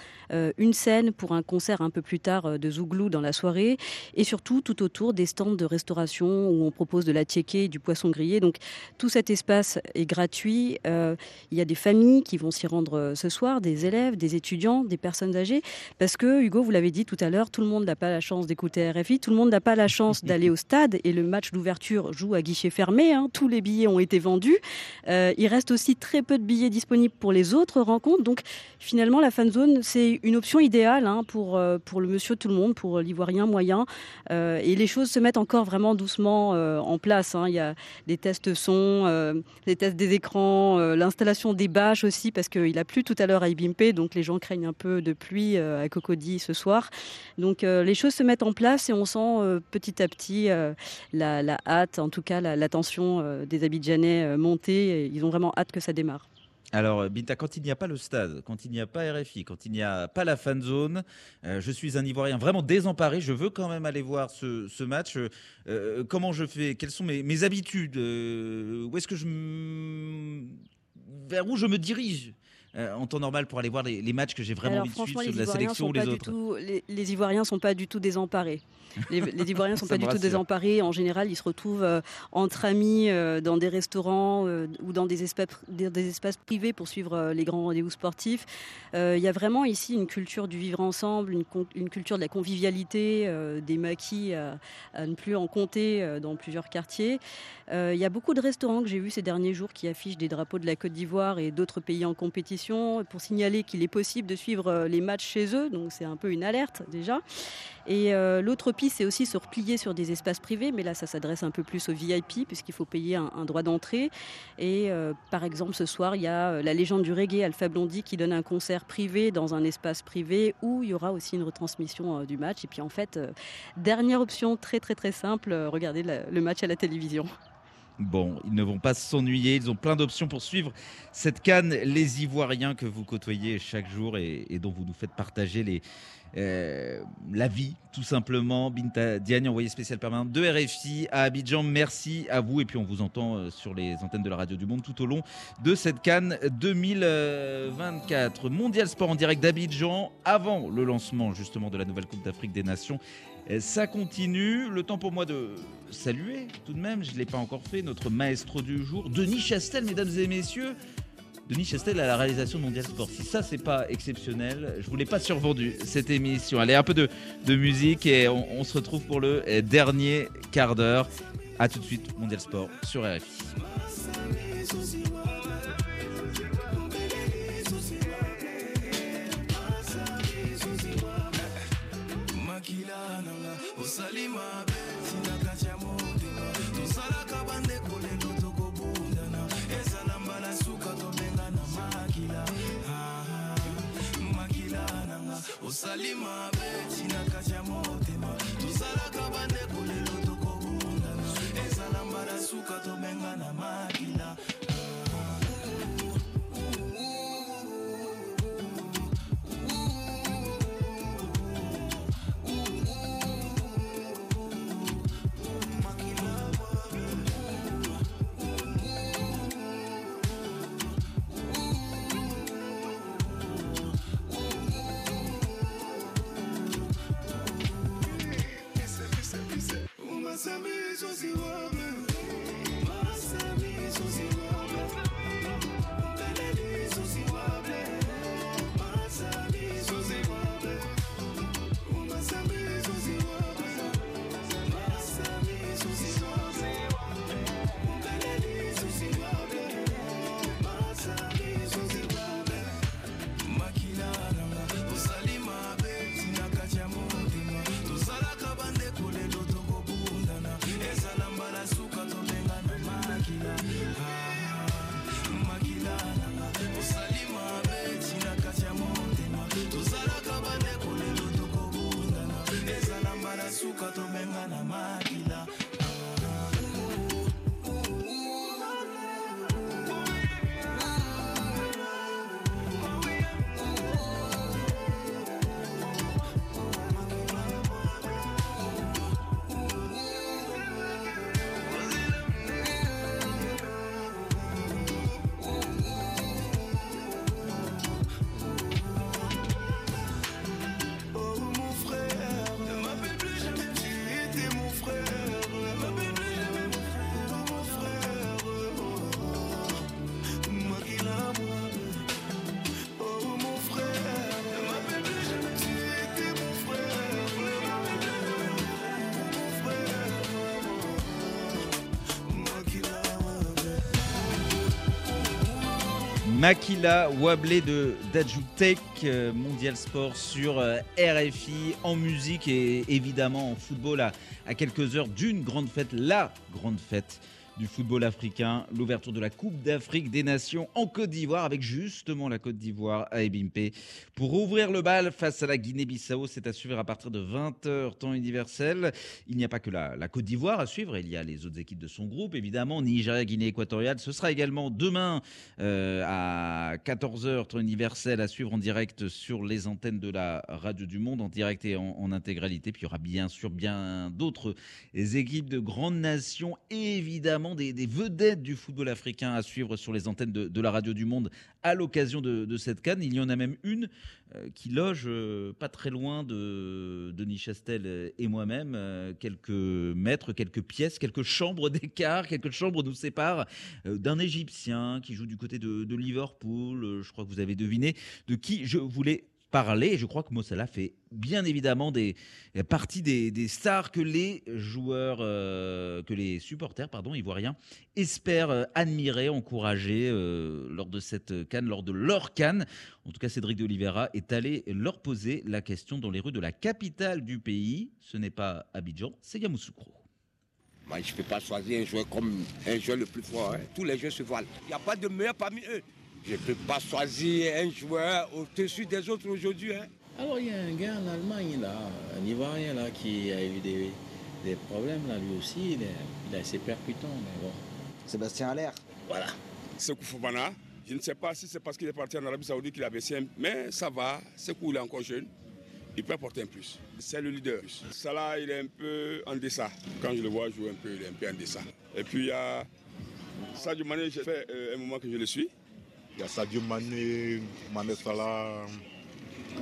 une scène pour un concert un peu plus tard de Zouglou dans la soirée, et surtout tout autour des stands de restauration où on propose de la tchéké et du poisson grillé. Donc tout cet espace est gratuit. Euh, il y a des familles qui vont s'y rendre euh, ce soir, des élèves, des étudiants, des personnes âgées, parce que Hugo, vous l'avez dit tout à l'heure, tout le monde n'a pas la chance d'écouter RFI, tout le monde n'a pas la chance d'aller au stade, et le match d'ouverture joue à guichet fermé. hein. Tous les billets ont été vendus. Euh, il reste aussi très peu de billets disponibles pour les autres rencontres. Donc finalement, la fan zone, c'est une option idéale hein, pour, pour le monsieur tout le monde, pour l'ivoirien moyen. Et les choses se mettent encore vraiment doucement en place. hein. Il y a des tests son, les tests des écrans, euh, l'installation des bâches aussi, parce qu'il a plu tout à l'heure à Ibimpe, donc les gens craignent un peu de pluie euh, à Cocody ce soir. Donc euh, les choses se mettent en place et on sent euh, petit à petit euh, la, hâte, en tout cas la, tension euh, des Abidjanais euh, monter. Ils ont vraiment hâte que ça démarre. Alors, euh, Binta, quand il n'y a pas le stade, quand il n'y a pas RFI, quand il n'y a pas la fan zone, euh, je suis un Ivoirien vraiment désemparé. Je veux quand même aller voir ce, match. Euh, comment je fais? Quelles sont mes, habitudes? Où est-ce que je m- vers où je me dirige? Euh, en temps normal pour aller voir les, les matchs que j'ai vraiment Alors, envie de suivre de la Ivoiriens sélection ou les autres tout, les, les Ivoiriens sont pas du tout désemparés. Les, les Ivoiriens sont pas du tout désemparés. En général, ils se retrouvent euh, entre amis euh, dans des restaurants ou dans des espaces, des, des espaces privés pour suivre les grands rendez-vous sportifs. Il y a vraiment ici une culture du vivre ensemble, une, culture de la convivialité, des maquis à, à ne plus en compter dans plusieurs quartiers. Euh, Il y a beaucoup de restaurants que j'ai vus ces derniers jours qui affichent des drapeaux de la Côte d'Ivoire et d'autres pays en compétition pour signaler qu'il est possible de suivre euh, les matchs chez eux. Donc c'est un peu une alerte déjà. Et euh, l'autre piste, c'est aussi se replier sur des espaces privés, mais là, ça s'adresse un peu plus aux VIP, puisqu'il faut payer un, droit d'entrée. Et par exemple, ce soir, il y a la légende du reggae, Alpha Blondie, qui donne un concert privé dans un espace privé, où il y aura aussi une retransmission du match. Et puis en fait, dernière option très très très simple, regardez la- le match à la télévision. Bon, ils ne vont pas s'ennuyer, ils ont plein d'options pour suivre cette canne, les Ivoiriens que vous côtoyez chaque jour et, dont vous nous faites partager euh, la vie, tout simplement. Binta Diagne, envoyé spécial permanent de RFI à Abidjan, merci à vous. Et puis on vous entend euh, sur les antennes de la Radio du Monde tout au long de cette canne 2024. Mondial Sport en direct d'Abidjan, avant le lancement justement de la nouvelle Coupe d'Afrique des Nations. Ça continue. Le temps pour moi de saluer tout de même, je ne l'ai pas encore fait, notre maestro du jour, Denis Chastel, mesdames et messieurs. Denis Chastel à la réalisation de Mondial Sport. Si ça, c'est pas exceptionnel, je vous l'ai pas survendu cette émission. Allez, un peu de, musique et on, se retrouve pour le dernier quart d'heure. A tout de suite, Mondial Sport sur RFI. Osali mabe ya tokobundana. Ezala mbala suka Ah, makila nanga. Ya bandeko Makila Wablé de Dajutek, euh, Mondial Sport sur euh, RFI, en musique et évidemment en football à quelques heures d'une grande fête, la grande fête du football africain, l'ouverture de la Coupe d'Afrique des Nations en Côte d'Ivoire avec justement la Côte d'Ivoire à Ebimpe. Pour ouvrir le bal face à la Guinée-Bissau, c'est à suivre à partir de 20h temps universel. Il n'y a pas que la, Côte d'Ivoire à suivre, il y a les autres équipes de son groupe, évidemment, Nigeria, Guinée équatoriale. Ce sera également demain euh, à 14h temps universel à suivre en direct sur les antennes de la Radio du Monde, en direct et en intégralité. Puis il y aura bien sûr bien d'autres équipes de grandes nations, évidemment des, vedettes du football africain à suivre sur les antennes de, la radio du monde à l'occasion de, cette canne. Il y en a même une euh, qui loge euh, pas très loin de Denis Chastel et moi-même, euh, quelques mètres, quelques pièces, quelques chambres d'écart, quelques chambres nous séparent d'un Égyptien qui joue du côté de, Liverpool. Je crois que vous avez deviné de qui je voulais parler. Je crois que Mossala fait bien évidemment des euh, partie des, stars que les joueurs, euh, que les supporters, pardon, ivoiriens espèrent euh, admirer, encourager euh, lors de cette canne, lors de leur canne. En tout cas, Cédric de Oliveira est allé leur poser la question dans les rues de la capitale du pays. Ce n'est pas Abidjan, c'est Yamoussoukro. Je ne peux pas choisir un joueur comme un joueur le plus fort. hein. Tous les joueurs se valent. Il n'y a pas de meilleur parmi eux. Je ne peux pas choisir un joueur au-dessus des autres aujourd'hui. hein. Alors il y a un gars en Allemagne, là, un Ivoirien là, qui a eu des, des problèmes là, lui aussi. Il est, il est assez percutant, mais bon. Sébastien Allaire. Voilà. Sekou Fofana, je ne sais pas si c'est parce qu'il est parti en Arabie Saoudite qu'il a baissé, un- mais ça va. Sekou, il est encore jeune. Il peut apporter un plus. C'est le leader. Salah, il est un peu en deçà. Quand je le vois jouer un peu, il est un peu en deçà. Et puis il y a Sadio Mané, j'ai fait euh, un moment que je le suis. Il y a Sadio Mané, Mané Salah,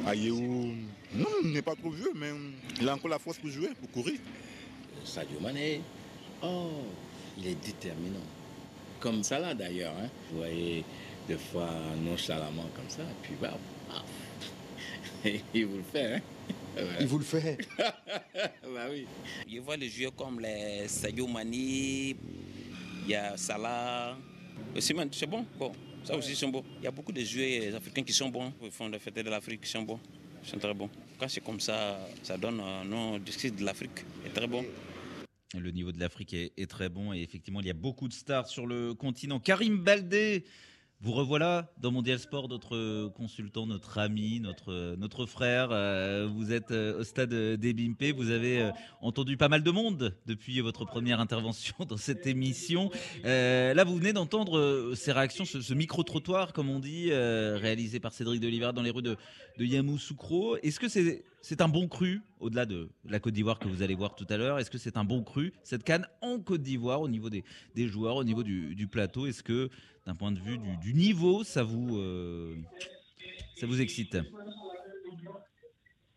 Ayou. Non, il n'est pas trop vieux, mais il a encore la force pour jouer, pour courir. Sadio Mané, oh, il est déterminant. Comme ça là d'ailleurs, hein. vous voyez, des fois nonchalamment comme ça, puis bah, il vous le fait. Hein. Il vous le fait. bah oui. Je vois les joueurs comme les Sadio Mani, il y a Salah. C'est bon? Bon, ça aussi, c'est bon. Il y a beaucoup de joueurs africains qui sont bons. Ils font des fêtes de l'Afrique qui sont bons. Ils sont très bons. Quand c'est comme ça, ça donne un nom du style de l'Afrique. est très bon. Le niveau de l'Afrique est, est très bon et effectivement, il y a beaucoup de stars sur le continent. Karim Baldé, vous revoilà dans Mondial Sport, notre consultant, notre ami, notre, notre frère. Euh, Vous êtes euh, au stade d'Ebimpe. Vous avez euh, entendu pas mal de monde depuis votre première intervention dans cette émission. Euh, là, vous venez d'entendre euh, ces réactions, ce, micro-trottoir, comme on dit, euh, réalisé par Cédric Deliver dans les rues de, de Yamoussoukro. Est-ce que c'est c'est un bon cru, au-delà de la Côte d'Ivoire que vous allez voir tout à l'heure. Est-ce que c'est un bon cru, cette canne en Côte d'Ivoire, au niveau des, joueurs, au niveau du, plateau? Est-ce que, d'un point de vue du, niveau, ça vous, euh, ça vous excite?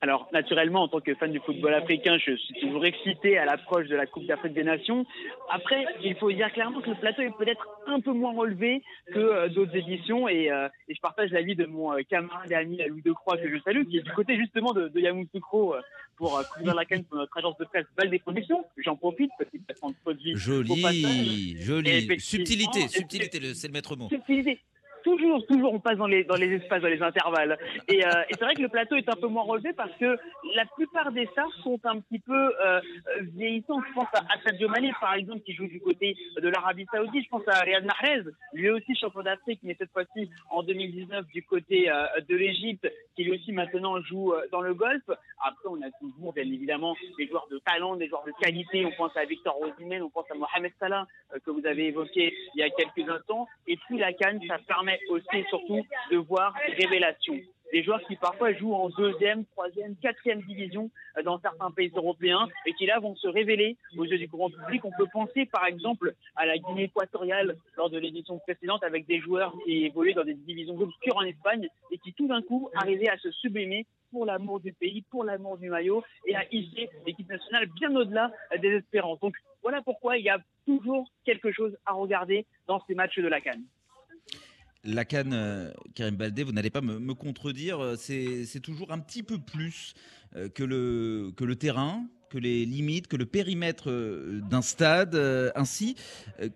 Alors, naturellement, en tant que fan du football africain, je suis toujours excité à l'approche de la Coupe d'Afrique des Nations. Après, il faut dire clairement que le plateau est peut-être un peu moins relevé que euh, d'autres éditions et, euh, et je partage l'avis de mon euh, camarade et ami Louis Decroix que je salue, qui est du côté justement de, de Yamoussoukro pour couvrir la canne pour notre agence de presse Val des Productions. J'en profite, petite placement de. Joli, joli. Subtilité, subtilité, c'est le maître mot. subtilité. Toujours, toujours, on passe dans les, dans les espaces, dans les intervalles. Et, euh, et c'est vrai que le plateau est un peu moins relevé parce que la plupart des stars sont un petit peu euh, vieillissants. Je pense à, Sadio Mané, par exemple, qui joue du côté de l'Arabie Saoudite. Je pense à Riyad Mahrez, lui aussi champion d'Afrique, mais cette fois-ci en 2019 du côté euh, de l'Égypte, qui lui aussi maintenant joue euh, dans le Golfe. Après, on a toujours, bien évidemment, des joueurs de talent, des joueurs de qualité. On pense à Victor Osimhen, on pense à Mohamed Salah, que vous avez évoqué il y a quelques instants. Et puis la Cannes, ça permet aussi et surtout de voir des révélations. Des joueurs qui parfois jouent en deuxième, troisième, quatrième division euh, dans certains pays européens et qui là vont se révéler aux yeux du grand public. On peut penser par exemple à la Guinée équatoriale lors de l'édition précédente avec des joueurs qui évoluaient dans des divisions obscures en Espagne et qui tout d'un coup arrivaient à se sublimer pour l'amour du pays, pour l'amour du maillot et à hisser l'équipe nationale bien au-delà des espérances. Donc voilà pourquoi il y a toujours quelque chose à regarder dans ces matchs de la Cannes. La canne, euh, Karim Baldé, vous n'allez pas me, contredire, euh, c'est toujours un petit peu plus euh, que, le, terrain, que les limites, que le périmètre d'un stade. Ainsi,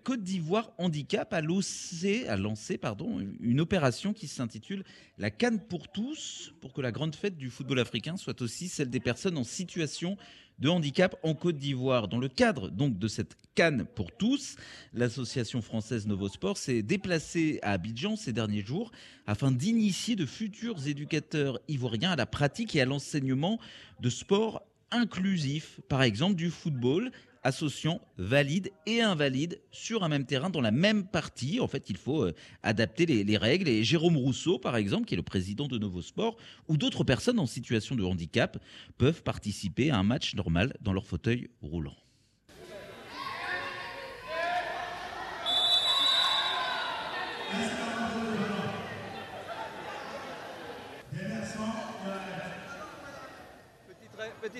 Côte d'Ivoire Handicap a lancé, a lancé pardon, une opération qui s'intitule La Canne pour tous, pour que la grande fête du football africain soit aussi celle des personnes en situation de handicap en Côte d'Ivoire. Dans le cadre donc de cette canne pour tous, l'association française Novosport s'est déplacée à Abidjan ces derniers jours afin d'initier de futurs éducateurs ivoiriens à la pratique et à l'enseignement de sports inclusifs, par exemple du football associant valides et invalides sur un même terrain dans la même partie. En fait, il faut euh, adapter les, les règles. Et Jérôme Rousseau, par exemple, qui est le président de Novosport, ou d'autres personnes en situation de handicap peuvent participer à un match normal dans leur fauteuil roulant.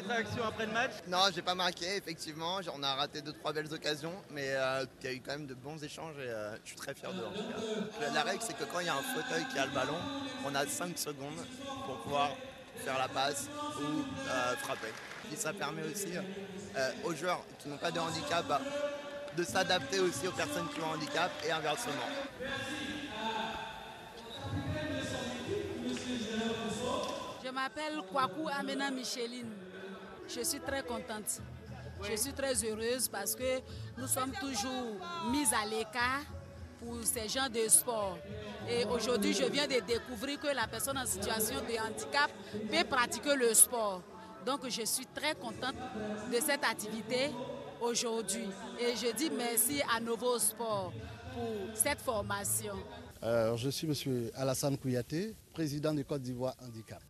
Petite réaction après le match? Non, j'ai pas marqué, effectivement. On a raté deux, trois belles occasions, mais euh, il y a eu quand même de bons échanges et euh, je suis très fier d'eux en tout cas. La- La règle, c'est que quand il y a un fauteuil qui a le ballon, on a 5 secondes pour pouvoir faire la passe ou euh, frapper. Et ça permet aussi euh, aux joueurs qui n'ont pas de handicap bah, de s'adapter aussi aux personnes qui ont un handicap et inversement. Je m'appelle Kwaku Amena Micheline. Je suis très contente. Je suis très heureuse parce que nous sommes toujours mis à l'écart pour ces genres de sport. Et aujourd'hui, je viens de découvrir que la personne en situation de handicap peut pratiquer le sport. Donc, je suis très contente de cette activité aujourd'hui. Et je dis merci à Novo Sport pour cette formation. Euh, je suis M. Alassane Kouyaté, président de Côte d'Ivoire Handicap.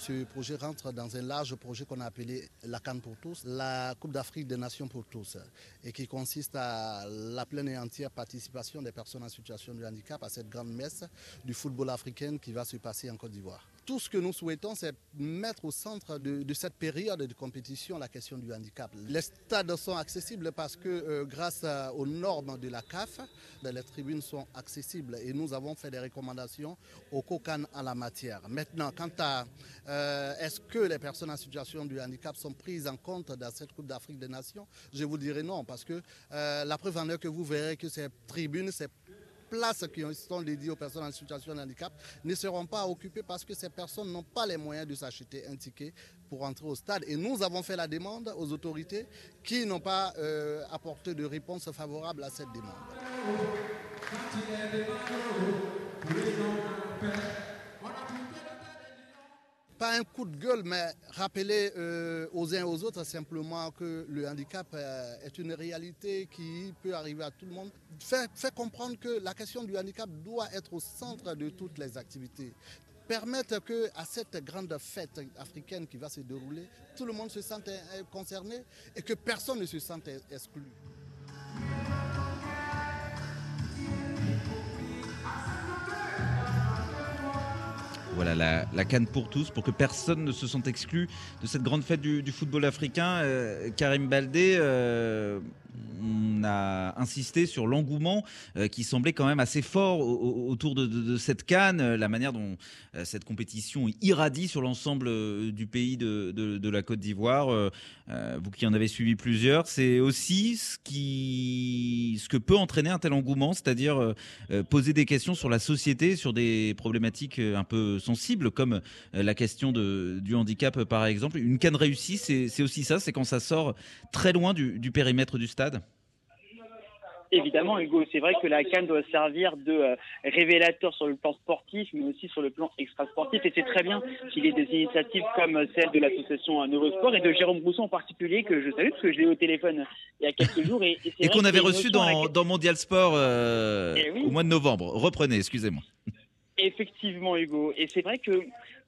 Ce projet rentre dans un large projet qu'on a appelé la Cannes pour tous, la Coupe d'Afrique des Nations pour tous, et qui consiste à la pleine et entière participation des personnes en situation de handicap à cette grande messe du football africain qui va se passer en Côte d'Ivoire. Tout ce que nous souhaitons, c'est mettre au centre de, cette période de compétition la question du handicap. Les stades sont accessibles parce que euh, grâce à- aux normes de la CAF, les tribunes sont accessibles et nous avons fait des recommandations au COCAN en la matière. Maintenant, quant à euh, est-ce que les personnes en situation de handicap sont prises en compte dans cette Coupe d'Afrique des Nations, je vous dirais non, parce que euh, la preuve en est que vous verrez que ces tribunes, ces places qui sont dédiées aux personnes en situation de handicap ne seront pas occupées parce que ces personnes n'ont pas les moyens de s'acheter un ticket pour entrer au stade. Et nous avons fait la demande aux autorités qui n'ont pas euh, apporté de réponse favorable à cette demande. Pas un coup de gueule, mais rappeler euh, aux uns et aux autres simplement que le handicap euh, est une réalité qui peut arriver à tout le monde. Faire, faire comprendre que la question du handicap doit être au centre de toutes les activités. Permettre que à cette grande fête africaine qui va se dérouler, tout le monde se sente euh, concerné et que personne ne se sente exclu. Voilà la, canne pour tous, pour que personne ne se sente exclu de cette grande fête du, football africain. Euh, Karim Baldé, euh, on a insisté sur l'engouement euh, qui semblait quand même assez fort au- au- autour de, cette canne, la manière dont cette compétition irradie sur l'ensemble du pays de, la Côte d'Ivoire. Vous qui en avez suivi plusieurs, c'est aussi ce, que peut entraîner un tel engouement, c'est-à-dire poser des questions sur la société, sur des problématiques un peu sensibles, comme euh, la question de, du handicap euh, par exemple. Une canne réussie, c'est aussi ça, c'est quand ça sort très loin du, du périmètre du stade? Évidemment, Hugo, c'est vrai que la Cannes doit servir de euh, révélateur sur le plan sportif, mais aussi sur le plan extrasportif. Et c'est très bien qu'il y ait des initiatives comme celle de l'association Neurosport et de Jérôme Brousseau en particulier, que je salue, parce que je l'ai au téléphone il y a quelques jours. Et, qu'on avait reçu dans, laquelle- dans Mondial Sport euh, Eh oui. au mois de novembre. Reprenez, excusez-moi. Effectivement, Hugo. Et c'est vrai que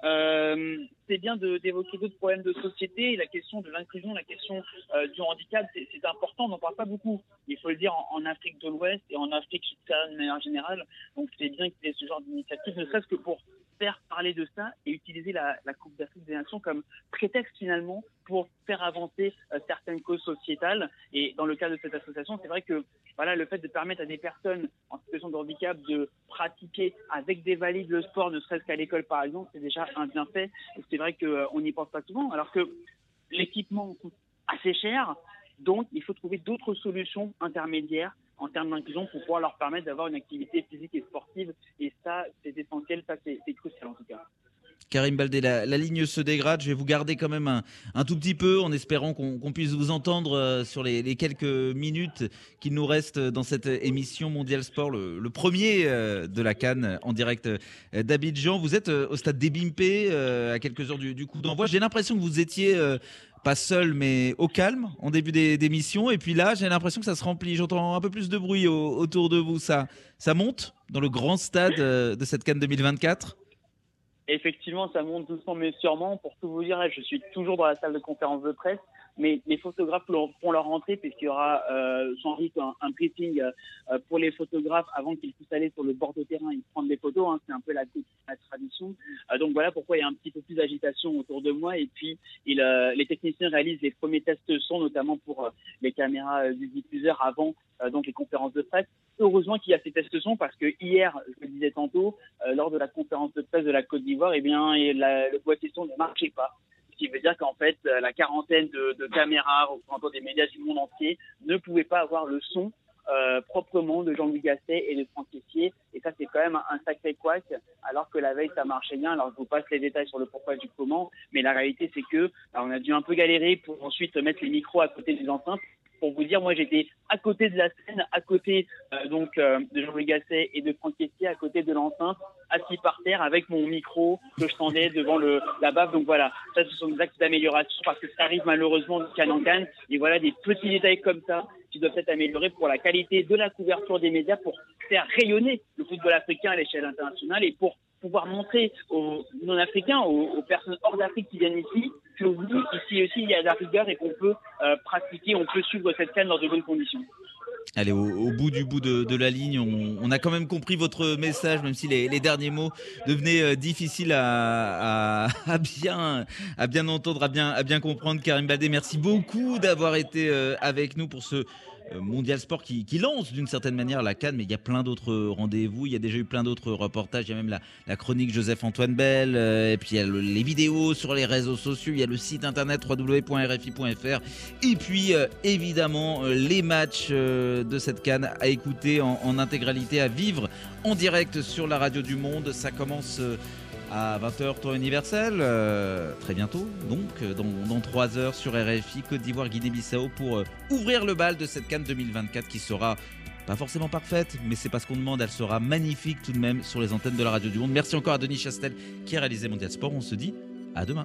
euh, c'est bien d'évoquer d'autres problèmes de société. La question de l'inclusion, la question euh, du handicap, c'est important. On n'en parle pas beaucoup. Il faut le dire en, Afrique de l'Ouest et en Afrique de manière générale. Donc c'est bien qu'il y ait ce genre d'initiative, ne serait-ce que pour parler de ça et utiliser la, la Coupe d'Afrique des Nations comme prétexte finalement pour faire avancer euh, certaines causes sociétales. Et dans le cas de cette association, c'est vrai que voilà, le fait de permettre à des personnes en situation de handicap de pratiquer avec des valides le sport, ne serait-ce qu'à l'école par exemple, c'est déjà un bienfait. C'est vrai qu'on n'y pense pas souvent, alors que l'équipement coûte assez cher, donc il faut trouver d'autres solutions intermédiaires en termes d'inclusion pour pouvoir leur permettre d'avoir une activité physique et sportive. Et ça, c'est essentiel, ça c'est crucial en tout cas. Karim Baldé, la, ligne se dégrade. Je vais vous garder quand même un, tout petit peu en espérant qu'on puisse vous entendre euh, sur les, quelques minutes qu'il nous reste dans cette émission Mondial Sport, le, premier euh, de la Cannes en direct euh, d'Abidjan. Vous êtes au stade d'Ebimpe euh, à quelques heures du, coup d'envoi. J'ai l'impression que vous étiez pas seul mais au calme en début d'émission. Et puis là, j'ai l'impression que ça se remplit. J'entends un peu plus de bruit au- autour de vous. Ça, ça monte dans le grand stade euh, de cette Cannes 2024 Effectivement, ça monte doucement mais sûrement. Pour tout vous dire, je suis toujours dans la salle de conférence de presse. Mais les photographes font leur entrée puisqu'il y aura euh, sans un, briefing euh, pour les photographes avant qu'ils puissent aller sur le bord de terrain et prendre des photos. hein. C'est un peu la, tradition. Euh, donc voilà pourquoi il y a un petit peu plus d'agitation autour de moi. Et puis euh, les techniciens réalisent les premiers tests son, notamment pour les caméras du diffuseur avant donc les conférences de presse. Heureusement qu'il y a ces tests son parce que hier, je le disais tantôt, lors de la conférence de presse de la Côte d'Ivoire, eh bien, le boîtier son ne marchait pas. Ce qui veut dire qu'en fait, euh, la quarantaine de, de caméras représentant des médias du monde entier ne pouvait pas avoir le son euh, proprement de Jean-Louis Gasset et de Franck Tessier. Et ça, c'est quand même un sacré couac, alors que la veille, ça marchait bien. Alors, je vous passe les détails sur le pourquoi du comment, mais la réalité, c'est que bah, on a dû un peu galérer pour ensuite mettre les micros à côté des enceintes. Pour vous dire, moi, j'étais à côté de la scène, à côté euh, donc euh, de Jean-Louis Gasset et de Franck Tessier, à côté de l'enceinte, assis par terre avec mon micro que je tendais devant le, la bave. Donc voilà, ça, ce sont des actes d'amélioration parce que ça arrive malheureusement de canne en canne. Et voilà des petits détails comme ça qui doivent être améliorés pour la qualité de la couverture des médias, pour faire rayonner le football africain à l'échelle internationale et pour pouvoir montrer aux non-africains, aux, personnes hors d'Afrique qui viennent ici, que oui, ici aussi, il y a de la rigueur et qu'on peut euh, pratiquer, on peut suivre cette canne dans de bonnes conditions. Allez, au, bout du bout de, la ligne, on, a quand même compris votre message, même si les, derniers mots devenaient euh, difficiles à, bien, à bien entendre, à bien, à bien comprendre. Karim Baldé, merci beaucoup d'avoir été euh, avec nous pour ce Mondial Sport qui, lance d'une certaine manière la Cannes, mais il y a plein d'autres rendez-vous, il y a déjà eu plein d'autres reportages, il y a même la, chronique Joseph-Antoine Bell, euh, et puis il y a le- les vidéos sur les réseaux sociaux, il y a le site internet www.rfi.fr, et puis euh, évidemment euh, les matchs euh, de cette Cannes à écouter en, intégralité, à vivre en direct sur la radio du monde. Ça commence euh, à 20h temps universel, euh, très bientôt, donc euh, dans, dans 3 heures sur RFI, Côte d'Ivoire, Guinée-Bissau, pour euh, ouvrir le bal de cette Cannes 2024 qui sera pas forcément parfaite, mais c'est pas ce qu'on demande, elle sera magnifique tout de même sur les antennes de la radio du monde. Merci encore à Denis Chastel qui a réalisé Mondial Sport, on se dit à demain.